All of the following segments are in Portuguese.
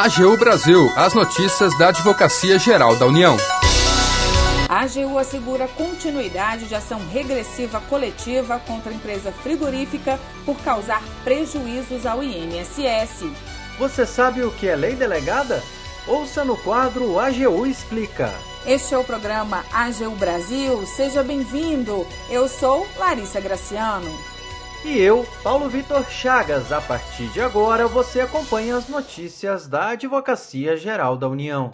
AGU Brasil, as notícias da Advocacia Geral da União. A AGU assegura continuidade de ação regressiva coletiva contra a empresa frigorífica por causar prejuízos ao INSS. Você sabe o que é lei delegada? Ouça no quadro AGU Explica. Este é o programa AGU Brasil. Seja bem-vindo. Eu sou Larissa Graciano. E eu, Paulo Vitor Chagas. A partir de agora, você acompanha as notícias da Advocacia Geral da União.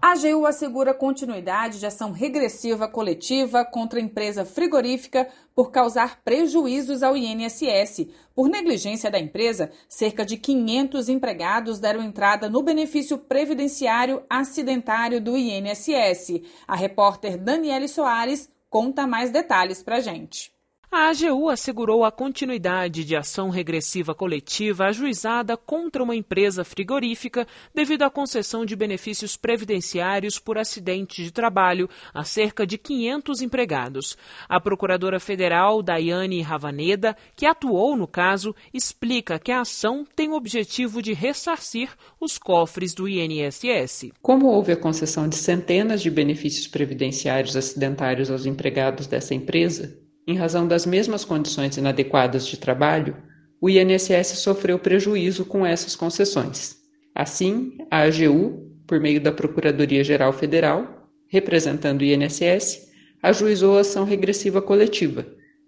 A AGU assegura continuidade de ação regressiva coletiva contra a empresa frigorífica por causar prejuízos ao INSS. Por negligência da empresa, cerca de 500 empregados deram entrada no benefício previdenciário acidentário do INSS. A repórter Daniele Soares conta mais detalhes para gente. A AGU assegurou a continuidade de ação regressiva coletiva ajuizada contra uma empresa frigorífica devido à concessão de benefícios previdenciários por acidente de trabalho a cerca de 500 empregados. A procuradora federal Daiane Ravaneda, que atuou no caso, explica que a ação tem o objetivo de ressarcir os cofres do INSS. Como houve a concessão de centenas de benefícios previdenciários acidentários aos empregados dessa empresa, em razão das mesmas condições inadequadas de trabalho, o INSS sofreu prejuízo com essas concessões. Assim, a AGU, por meio da Procuradoria-Geral Federal, representando o INSS, ajuizou a ação regressiva coletiva,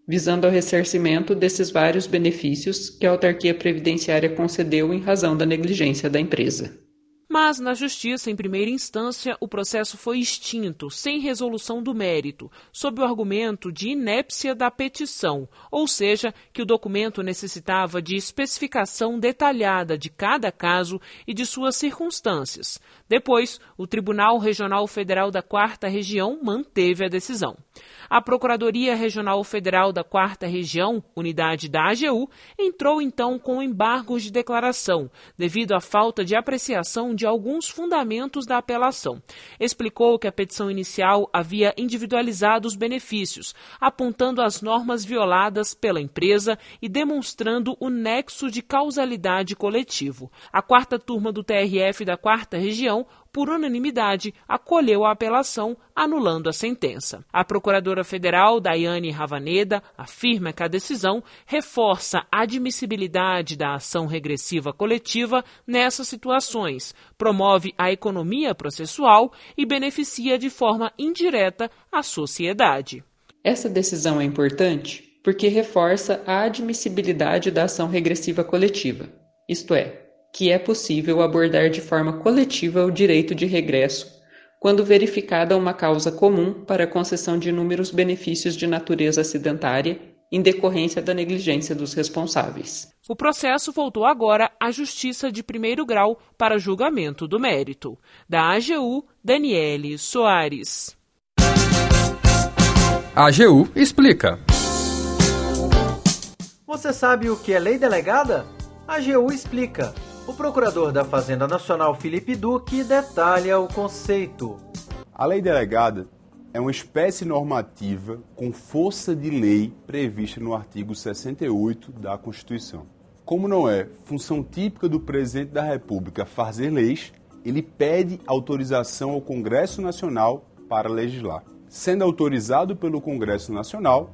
visando ao ressarcimento desses vários benefícios que a autarquia previdenciária concedeu em razão da negligência da empresa. Mas, na Justiça, em primeira instância, o processo foi extinto, sem resolução do mérito, sob o argumento de inépcia da petição, ou seja, que o documento necessitava de especificação detalhada de cada caso e de suas circunstâncias. Depois, o Tribunal Regional Federal da Quarta Região manteve a decisão. A Procuradoria Regional Federal da Quarta Região, unidade da AGU, entrou então com embargos de declaração, devido à falta de apreciação de alguns fundamentos da apelação. Explicou que a petição inicial havia individualizado os benefícios, apontando as normas violadas pela empresa e demonstrando o nexo de causalidade coletivo. A quarta turma do TRF da Quarta Região por unanimidade, acolheu a apelação, anulando a sentença. A procuradora federal, Daiane Ravaneda, afirma que a decisão reforça a admissibilidade da ação regressiva coletiva nessas situações, promove a economia processual e beneficia de forma indireta a sociedade. Essa decisão é importante porque reforça a admissibilidade da ação regressiva coletiva, isto é, que é possível abordar de forma coletiva o direito de regresso, quando verificada uma causa comum para a concessão de inúmeros benefícios de natureza acidentária em decorrência da negligência dos responsáveis. O processo voltou agora à Justiça de Primeiro Grau para julgamento do mérito. Da AGU, Daniele Soares. A AGU explica. Você sabe o que é lei delegada? A AGU explica. O procurador da Fazenda Nacional, Felipe Duque, detalha o conceito. A lei delegada é uma espécie normativa com força de lei prevista no artigo 68 da Constituição. Como não é função típica do presidente da República fazer leis, ele pede autorização ao Congresso Nacional para legislar. Sendo autorizado pelo Congresso Nacional,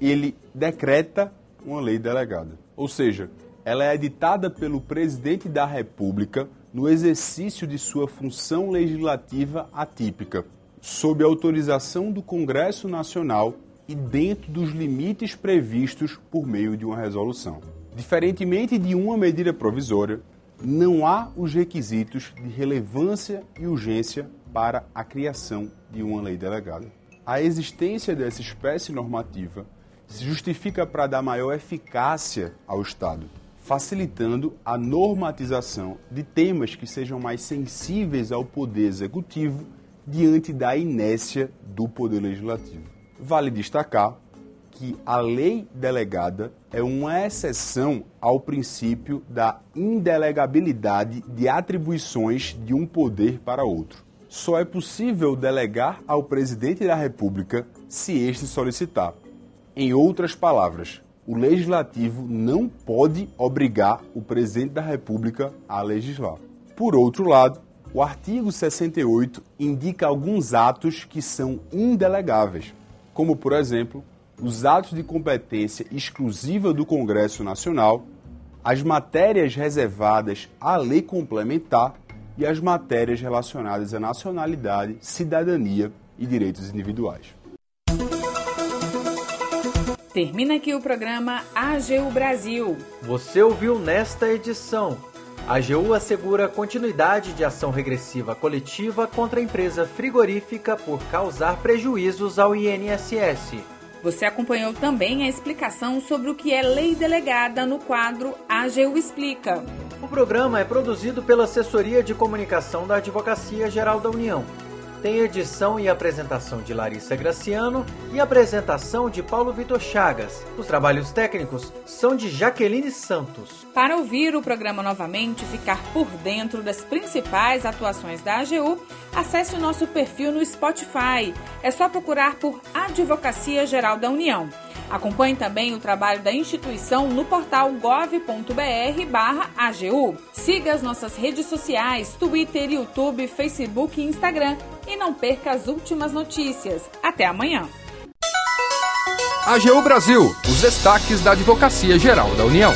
ele decreta uma lei delegada. Ou seja, ela é editada pelo presidente da República no exercício de sua função legislativa atípica, sob autorização do Congresso Nacional e dentro dos limites previstos por meio de uma resolução. Diferentemente de uma medida provisória, não há os requisitos de relevância e urgência para a criação de uma lei delegada. A existência dessa espécie normativa se justifica para dar maior eficácia ao Estado facilitando a normatização de temas que sejam mais sensíveis ao poder executivo diante da inércia do poder legislativo. Vale destacar que a lei delegada é uma exceção ao princípio da indelegabilidade de atribuições de um poder para outro. Só é possível delegar ao presidente da República se este solicitar. Em outras palavras, o legislativo não pode obrigar o presidente da República a legislar. Por outro lado, o artigo 68 indica alguns atos que são indelegáveis, como, por exemplo, os atos de competência exclusiva do Congresso Nacional, as matérias reservadas à lei complementar e as matérias relacionadas à nacionalidade, cidadania e direitos individuais. Termina aqui o programa AGU Brasil. Você ouviu nesta edição. A AGU assegura continuidade de ação regressiva coletiva contra a empresa frigorífica por causar prejuízos ao INSS. Você acompanhou também a explicação sobre o que é lei delegada no quadro AGU Explica. O programa é produzido pela Assessoria de Comunicação da Advocacia Geral da União. Tem edição e apresentação de Larissa Graciano e apresentação de Paulo Vitor Chagas. Os trabalhos técnicos são de Jaqueline Santos. Para ouvir o programa novamente e ficar por dentro das principais atuações da AGU, acesse o nosso perfil no Spotify. É só procurar por Advocacia Geral da União. Acompanhe também o trabalho da instituição no portal gov.br/agu. Siga as nossas redes sociais: Twitter, YouTube, Facebook e Instagram e não perca as últimas notícias. Até amanhã. AGU Brasil, os destaques da Advocacia Geral da União.